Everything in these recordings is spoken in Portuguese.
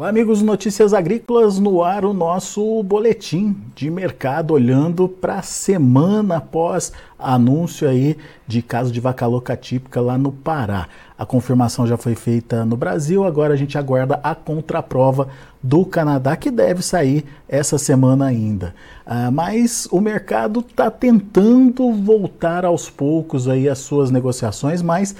Olá, amigos Notícias Agrícolas, no ar o nosso boletim de mercado, olhando para a semana após anúncio aí de caso de vaca louca típica lá no Pará. A confirmação já foi feita no Brasil, agora a gente aguarda a contraprova do Canadá, que deve sair essa semana ainda. Ah, mas o mercado está tentando voltar aos poucos aí as suas negociações, mas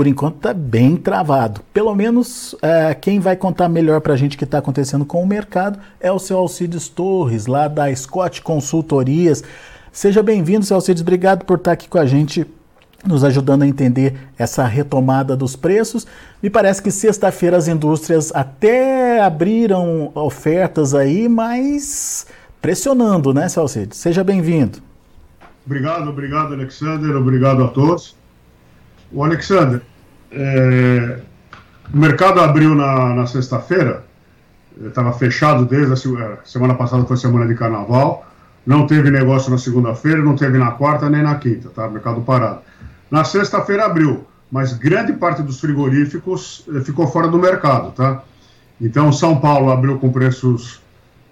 por enquanto está bem travado. Pelo menos é, quem vai contar melhor para a gente o que está acontecendo com o mercado é o seu Alcides Torres, lá da Scott Consultorias. Seja bem-vindo, seu Alcides. Obrigado por estar aqui com a gente, nos ajudando a entender essa retomada dos preços. Me parece que sexta-feira as indústrias até abriram ofertas aí, mas pressionando, né, Alcides? Seja bem-vindo. Obrigado, obrigado, Alexander. Obrigado a todos. O Alexander, é, o mercado abriu na, na sexta-feira, estava fechado desde a é, semana passada, foi semana de carnaval. Não teve negócio na segunda-feira, não teve na quarta nem na quinta, tá? Mercado parado. Na sexta-feira abriu, mas grande parte dos frigoríficos eh, ficou fora do mercado, tá? Então, São Paulo abriu com preços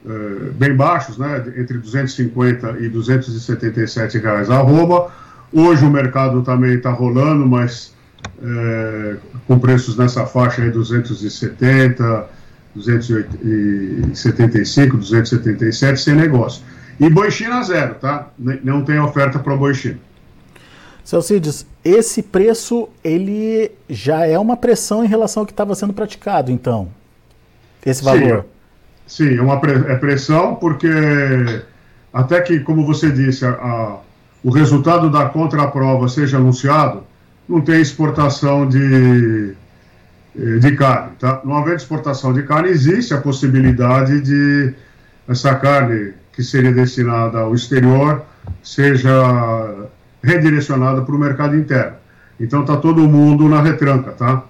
eh, bem baixos, né? Entre 250 e 277 reais a arroba. Hoje o mercado também está rolando, mas é, com preços nessa faixa aí, 270, 275, 277, sem negócio. E boi China zero, tá? Não tem oferta para boi China. Seu Cides, esse preço, ele já é uma pressão em relação ao que estava sendo praticado, então? Esse valor? Sim, sim é uma é pressão porque até que, como você disse, a, o resultado da contraprova seja anunciado, não tem exportação de, eh, de carne. Tá? Não havendo exportação de carne, existe a possibilidade de essa carne que seria destinada ao exterior seja redirecionada para o mercado interno. Então está todo mundo na retranca, tá?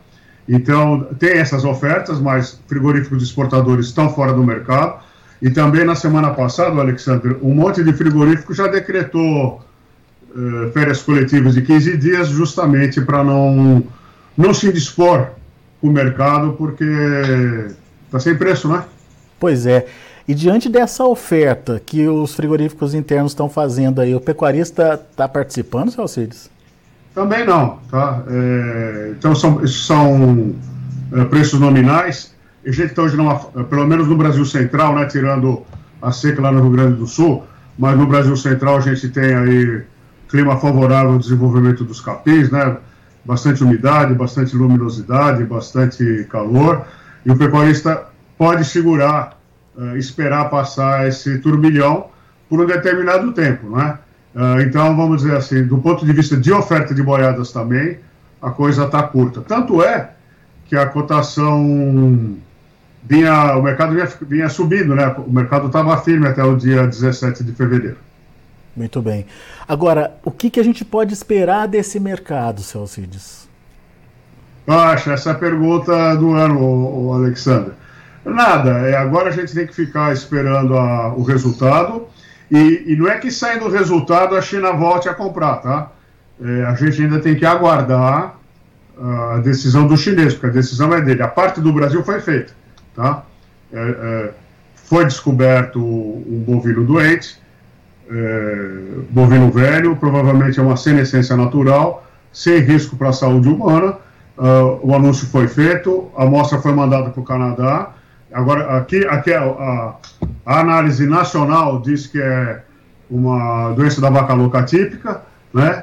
Então tem essas ofertas, mas frigoríficos exportadores estão fora do mercado. E também na semana passada, Alexandre, um monte de frigorífico já decretou uh, férias coletivas de 15 dias, justamente para não, não se dispor com o mercado, porque está sem preço, né? Pois é. E diante dessa oferta que os frigoríficos internos estão fazendo aí, o pecuarista está participando, seu Alcides? Também não, tá? É, então são, são é, preços nominais. A gente está hoje, numa, pelo menos no Brasil Central, né, tirando a seca lá no Rio Grande do Sul, mas no Brasil Central a gente tem aí clima favorável ao desenvolvimento dos capins, né? Bastante umidade, bastante luminosidade, bastante calor. E o pecuarista pode segurar, uh, esperar passar esse turbilhão por um determinado tempo, né? Uh, então, vamos dizer assim, do ponto de vista de oferta de boiadas também, a coisa está curta. Tanto é que a cotação vinha, o mercado vinha, vinha subindo, né? O mercado estava firme até o dia 17 de fevereiro. Muito bem. Agora, o que, que a gente pode esperar desse mercado, seu Alcides? Baixa, essa é a pergunta do ano, o Alexandre. Nada, é, agora a gente tem que ficar esperando a, o resultado. E, e, não é que saindo o resultado a China volte a comprar, tá? É, a gente ainda tem que aguardar a decisão do chinês, porque a decisão é dele. A parte do Brasil foi feita, tá? É, é foi descoberto um bovino doente, é, bovino velho, provavelmente é uma senescência natural, sem risco para a saúde humana. Uh, o anúncio foi feito, a amostra foi mandada para o Canadá. Agora, aqui, aqui a, a, a, análise nacional diz que é uma doença da vaca louca típica, né?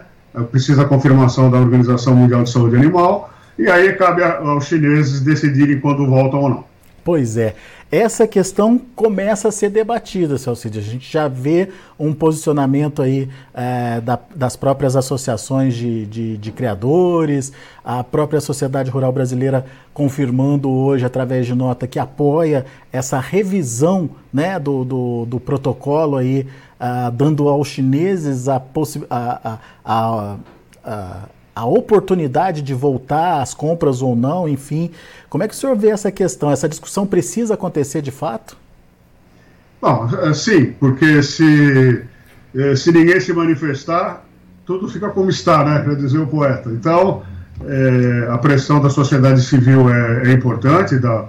Precisa a confirmação da Organização Mundial de Saúde Animal, e aí cabe aos chineses decidirem quando voltam ou não. Pois é. Essa questão começa a ser debatida, Celcide. A gente já vê um posicionamento aí é, da, das próprias associações de, de, de, criadores, a própria Sociedade Rural Brasileira confirmando hoje, através de nota, que apoia essa revisão né, do, do, do protocolo aí, uh, dando aos chineses a, a, a, a a oportunidade de voltar às compras ou não, enfim. Como é que o senhor vê essa questão? Essa discussão precisa acontecer de fato? Bom, é, sim, porque se, é, se ninguém se manifestar, tudo fica como está, né? Para dizer o poeta. Então, é, a pressão da sociedade civil é, é importante, da,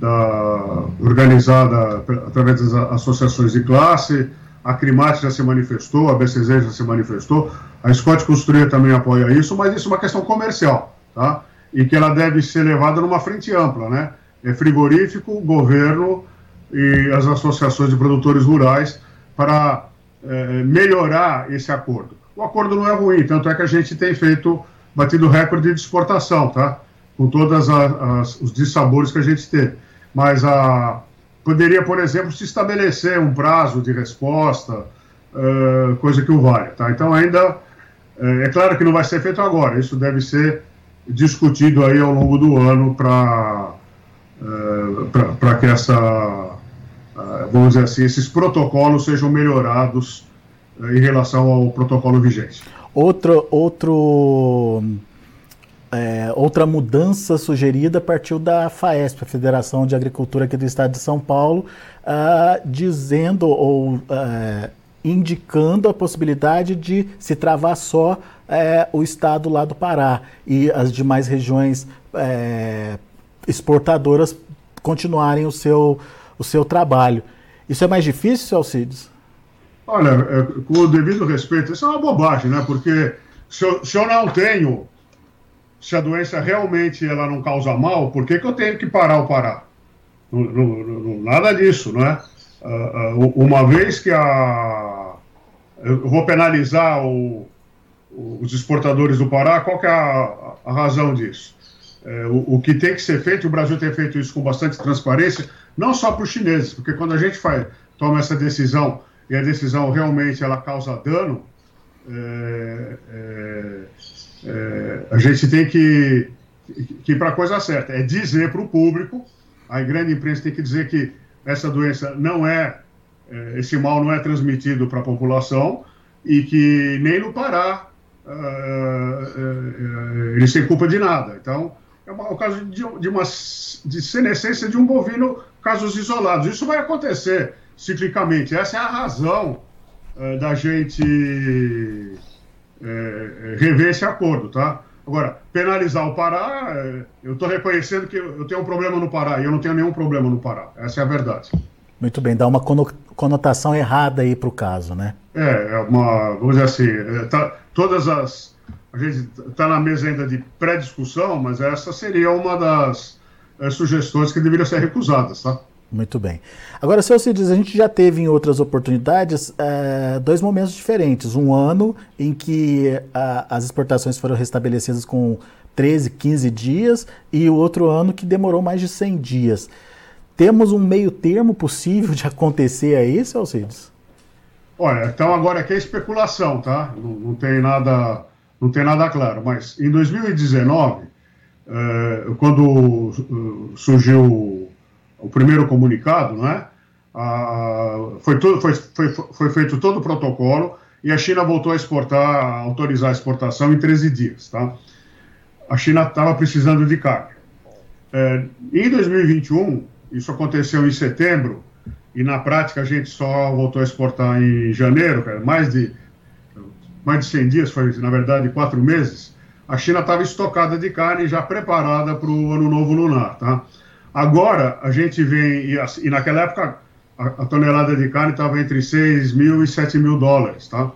da, organizada através das associações de classe, a Crimate já se manifestou, a BCZ já se manifestou, a Scott Costureira também apoia isso, mas isso é uma questão comercial, tá? E que ela deve ser levada numa frente ampla, né? É frigorífico, governo e as associações de produtores rurais para é, melhorar esse acordo. O acordo não é ruim, tanto é que a gente tem feito, batido recorde de exportação, tá? Com todos os dissabores que a gente teve. Mas a, poderia, por exemplo, se estabelecer um prazo de resposta, uh, coisa que o vale. Tá? Então, ainda, uh, é claro que não vai ser feito agora, isso deve ser discutido aí ao longo do ano para uh, para que essa, vamos dizer assim, esses protocolos sejam melhorados em relação ao protocolo vigente. Outro, outro é, outra mudança sugerida partiu da FAESP, a Federação de Agricultura aqui do Estado de São Paulo, uh, dizendo ou uh, indicando a possibilidade de se travar só uh, o estado lá do Pará e as demais regiões é, exportadoras continuarem o seu, o seu trabalho. Isso é mais difícil, Alcides? Olha, é, com o devido respeito, isso é uma bobagem, né? Porque se eu, se eu não tenho se a doença realmente ela não causa mal, por que, que eu tenho que parar o não, nada disso, não é? Uh, uh, uma vez que a. Eu vou penalizar o, os exportadores do Pará, qual que é a, a razão disso? É, o, o, que tem que ser feito, o Brasil tem feito isso com bastante transparência, não só para os chineses, porque quando a gente faz, toma essa decisão e a decisão realmente ela causa dano, é, é, é, a gente tem que, que ir para a coisa certa, é dizer para o público, a grande imprensa tem que dizer que essa doença não é, é esse mal não é transmitido para a população e que nem no Pará uh, uh, eles têm culpa de nada. Então, é o caso de, de uma de senescência de um bovino, casos isolados. Isso vai acontecer ciclicamente. Essa é a razão uh, da gente é, é, rever esse acordo, tá? Agora, penalizar o Pará, é, eu estou reconhecendo que eu tenho um problema no Pará e eu não tenho nenhum problema no Pará. Essa é a verdade. Muito bem, dá uma conotação errada aí para o caso, né? É, é uma, vamos dizer assim, é, tá, todas as. A gente está na mesa ainda de pré-discussão, mas essa seria uma das sugestões que deveriam ser recusadas, tá? Muito bem. Agora, seu Cides, a gente já teve em outras oportunidades é, dois momentos diferentes. Um ano em que a, as exportações foram restabelecidas com 13, 15 dias e o outro ano que demorou mais de 100 dias. Temos um meio termo possível de acontecer aí, seu Cides? Olha, então agora aqui é especulação, tá? Não, não, tem nada, não tem nada claro. Mas em 2019, é, quando uh, surgiu o primeiro comunicado, não é? Ah, foi, tudo, foi, foi, foi feito todo o protocolo e a China voltou a exportar, a autorizar a exportação em 13 dias, tá? A China estava precisando de carne. É, em 2021, isso aconteceu em setembro, e na prática a gente só voltou a exportar em janeiro, cara, mais de mais de 100 dias, foi na verdade quatro meses, a China estava estocada de carne já preparada para o ano novo lunar, tá? Agora, a gente vem, e, e naquela época a, a, tonelada de carne estava entre 6 mil e 7 mil dólares, tá?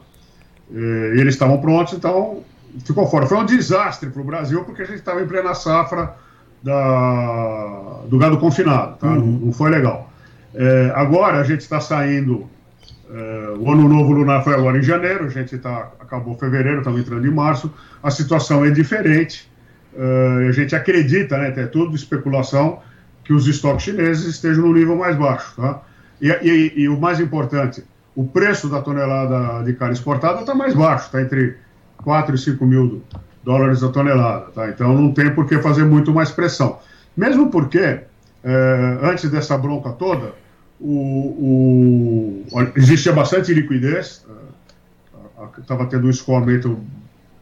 E, eles estavam prontos, então ficou fora. Foi um desastre para o Brasil, porque a gente estava em plena safra da, do gado confinado, tá? Uhum. Não, não, foi legal. É, agora a gente está saindo, é, o ano novo lunar foi agora em janeiro, a gente tá, acabou fevereiro, estamos entrando em março, a situação é diferente, é, a gente acredita, né, é tudo especulação, que os estoques chineses estejam no nível mais baixo. Tá? E, e, e o mais importante, o preço da tonelada de carne exportada está mais baixo, está entre 4 e 5 mil dólares a tonelada. Tá? Então não tem por que fazer muito mais pressão. Mesmo porque, é, antes dessa bronca toda, o, o, existia bastante liquidez, estava é, tendo um escoamento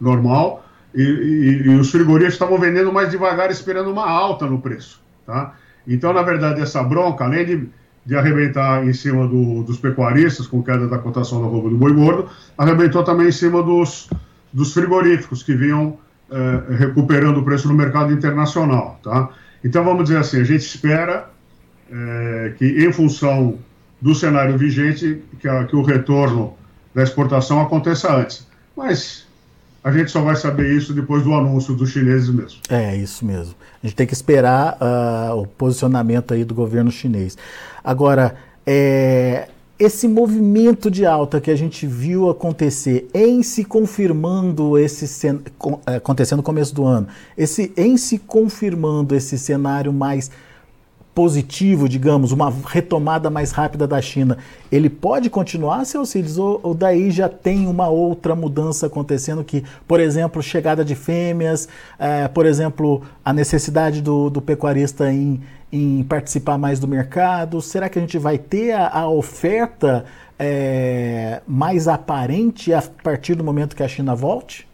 normal, e, e, e os frigoríficos estavam vendendo mais devagar, esperando uma alta no preço. Tá? Então, na verdade, essa bronca, além de, de arrebentar em cima do, dos pecuaristas, com queda da cotação da roupa do boi gordo, arrebentou também em cima dos, dos frigoríficos, que vinham é, recuperando o preço no mercado internacional. Tá? Então, vamos dizer assim, a gente espera é, que, em função do cenário vigente, que, a, que o retorno da exportação aconteça antes. Mas a gente só vai saber isso depois do anúncio dos chineses mesmo. É, isso mesmo. A gente tem que esperar uh, o posicionamento aí do governo chinês. Agora, é, esse movimento de alta que a gente viu acontecer em se confirmando esse é, acontecendo no começo do ano, esse em se confirmando esse cenário mais positivo, digamos, uma retomada mais rápida da China, ele pode continuar, seu Cides, ou, ou, daí já tem uma outra mudança acontecendo que, por exemplo, chegada de fêmeas, é, por exemplo, a necessidade do, do pecuarista em, em, participar mais do mercado? Será que a gente vai ter a, a oferta é, mais aparente a partir do momento que a China volte?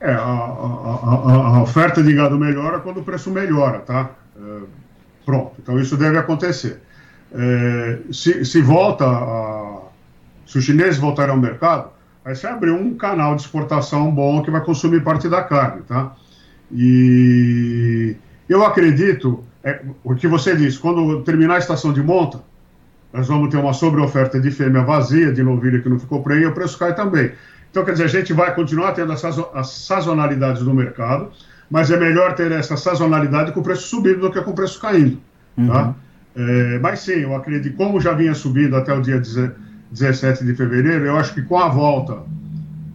É, a, a, a oferta de gado melhora quando o preço melhora, tá? Pronto, então isso deve acontecer. É, se, se volta a, se os chineses voltarem ao mercado, aí você abre um canal de exportação bom que vai consumir parte da carne, tá? E eu acredito, é, o que você disse, quando terminar a estação de monta, nós vamos ter uma sobreoferta de fêmea vazia, de novilha que não ficou prenha, e o preço cai também. Então, quer dizer, a gente vai continuar tendo as sazonalidades do mercado, mas é melhor ter essa sazonalidade com o preço subindo do que com o preço caindo. Tá? Uhum. Tá? É, mas sim, eu acredito, como já vinha subindo até o dia 17 de fevereiro, eu acho que com a volta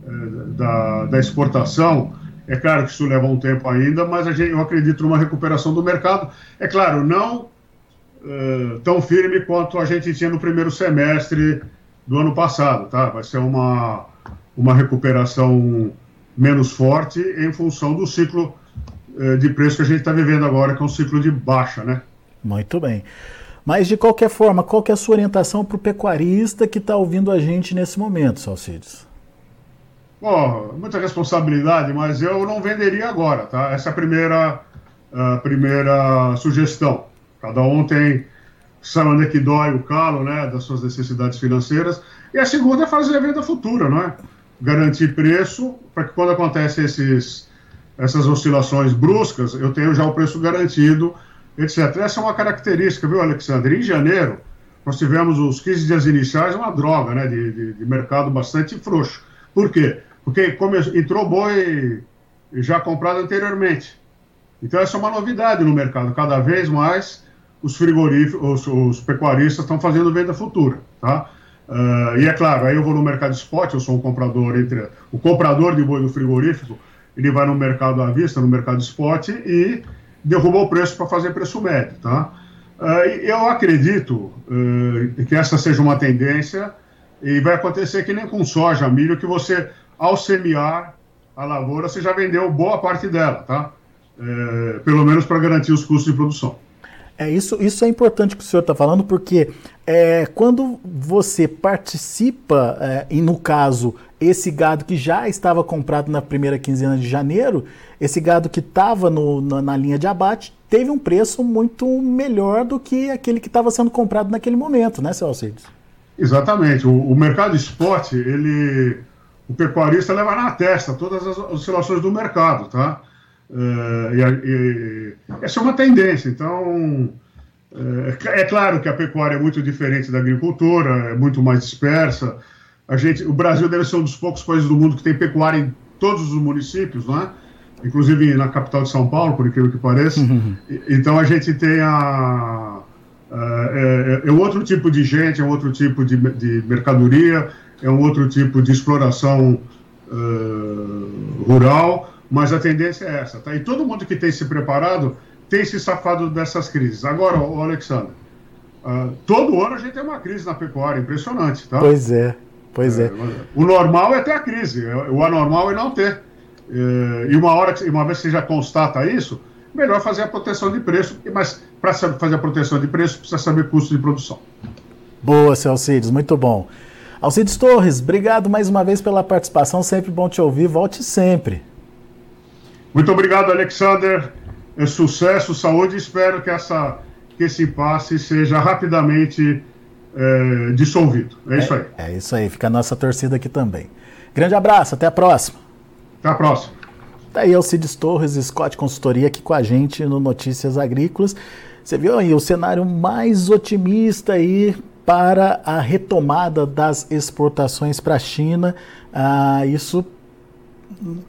é, da, da exportação, é claro que isso leva um tempo ainda, mas gente, eu acredito numa recuperação do mercado. É claro, não é, tão firme quanto a gente tinha no primeiro semestre do ano passado, tá? Vai ser uma, uma recuperação menos forte em função do ciclo de preço que a gente está vivendo agora, que é um ciclo de baixa, né? Muito bem. Mas, de qualquer forma, qual que é a sua orientação para o pecuarista que está ouvindo a gente nesse momento, Salcides? Bom, muita responsabilidade, mas eu não venderia agora, tá? Essa é a primeira, a primeira sugestão. Cada um tem, sabe onde é que dói o calo, né, das suas necessidades financeiras. E a segunda é fazer a venda futura, não é? Garantir preço para que quando acontecem esses essas oscilações bruscas, eu tenho já o preço garantido, etc. Essa é uma característica, viu, Alexandre? Em janeiro, nós tivemos os 15 dias iniciais, uma droga, né, de, de, de mercado bastante frouxo. Por quê? Porque come, entrou boi já comprado anteriormente. Então, essa é uma novidade no mercado. Cada vez mais os frigoríficos, os, pecuaristas estão fazendo venda futura, tá? Uh, e é claro, aí eu vou no mercado spot, eu sou um comprador entre o comprador de boi do frigorífico, ele vai no mercado à vista, no mercado spot e derruba o preço para fazer preço médio, tá? Uh, eu acredito uh, que essa seja uma tendência e vai acontecer que nem com soja, milho, que você, ao semear a lavoura, você já vendeu boa parte dela, tá? Uh, pelo menos para garantir os custos de produção. É, isso, isso é importante que o senhor está falando, porque é, quando você participa, é, e no caso, esse gado que já estava comprado na primeira quinzena de janeiro, esse gado que estava na, na, linha de abate, teve um preço muito melhor do que aquele que estava sendo comprado naquele momento, né, seu Alcides? Exatamente. O, o mercado esporte, ele. O pecuarista leva na testa todas as oscilações do mercado, tá? Uh, e, e, essa é uma tendência. Então, uh, é claro que a pecuária é muito diferente da agricultura, é muito mais dispersa. A gente, o Brasil deve ser um dos poucos países do mundo que tem pecuária em todos os municípios, não é? inclusive na capital de São Paulo, por incrível que pareça. Uhum. Então, a gente tem a. É, é, é, outro tipo de gente, é um outro tipo de, de mercadoria, é um outro tipo de exploração uh, rural mas a tendência é essa, tá? E todo mundo que tem se preparado tem se safado dessas crises. Agora, o Alexandre, uh, todo ano a gente tem uma crise na pecuária, impressionante, tá? Pois é, pois é. é. O normal é ter a crise, o anormal é não ter. É, e uma hora, uma vez que você já constata isso, melhor fazer a proteção de preço, mas para fazer a proteção de preço precisa saber custo de produção. Boa, seu Alcides, muito bom. Alcides Torres, obrigado mais uma vez pela participação, sempre bom te ouvir, volte sempre. Muito obrigado, Alexander. É sucesso, saúde. Espero que, essa, que esse impasse seja rapidamente é, dissolvido. É, isso aí. É isso aí. Fica a nossa torcida aqui também. Grande abraço. Até a próxima. Até a próxima. Daí tá é o Cides Torres, Scott Consultoria, aqui com a gente no Notícias Agrícolas. Você viu aí o cenário mais otimista aí para a retomada das exportações para a China. Ah, isso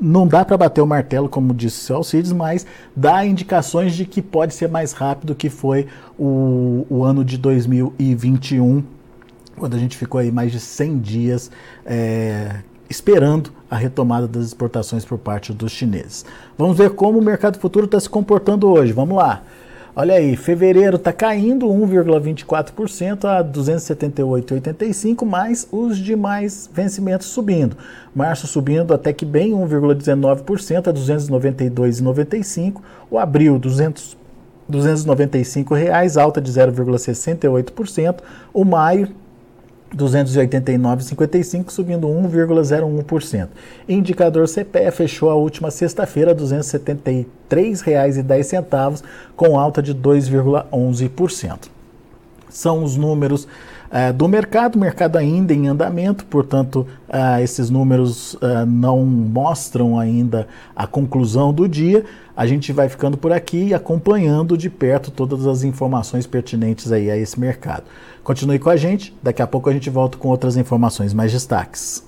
não dá para bater o martelo, como disse o Alcides, mas dá indicações de que pode ser mais rápido que foi o, o ano de 2021, quando a gente ficou aí mais de 100 dias é, esperando a retomada das exportações por parte dos chineses. Vamos ver como o mercado futuro está se comportando hoje. Vamos lá. Olha aí, fevereiro está caindo 1,24% a 278,85, mais os demais vencimentos subindo. Março subindo até que bem 1,19% a 292,95. O abril 200 295 reais, alta de 0,68%. O maio 289,55, subindo 1,01%. Indicador CPE fechou a última sexta-feira R$ 273,10, com alta de 2,11%. São os números uh, do mercado, mercado ainda em andamento, portanto, uh, esses números uh, não mostram ainda a conclusão do dia. A gente vai ficando por aqui acompanhando de perto todas as informações pertinentes aí a esse mercado. Continue com a gente, daqui a pouco a gente volta com outras informações mais destaques.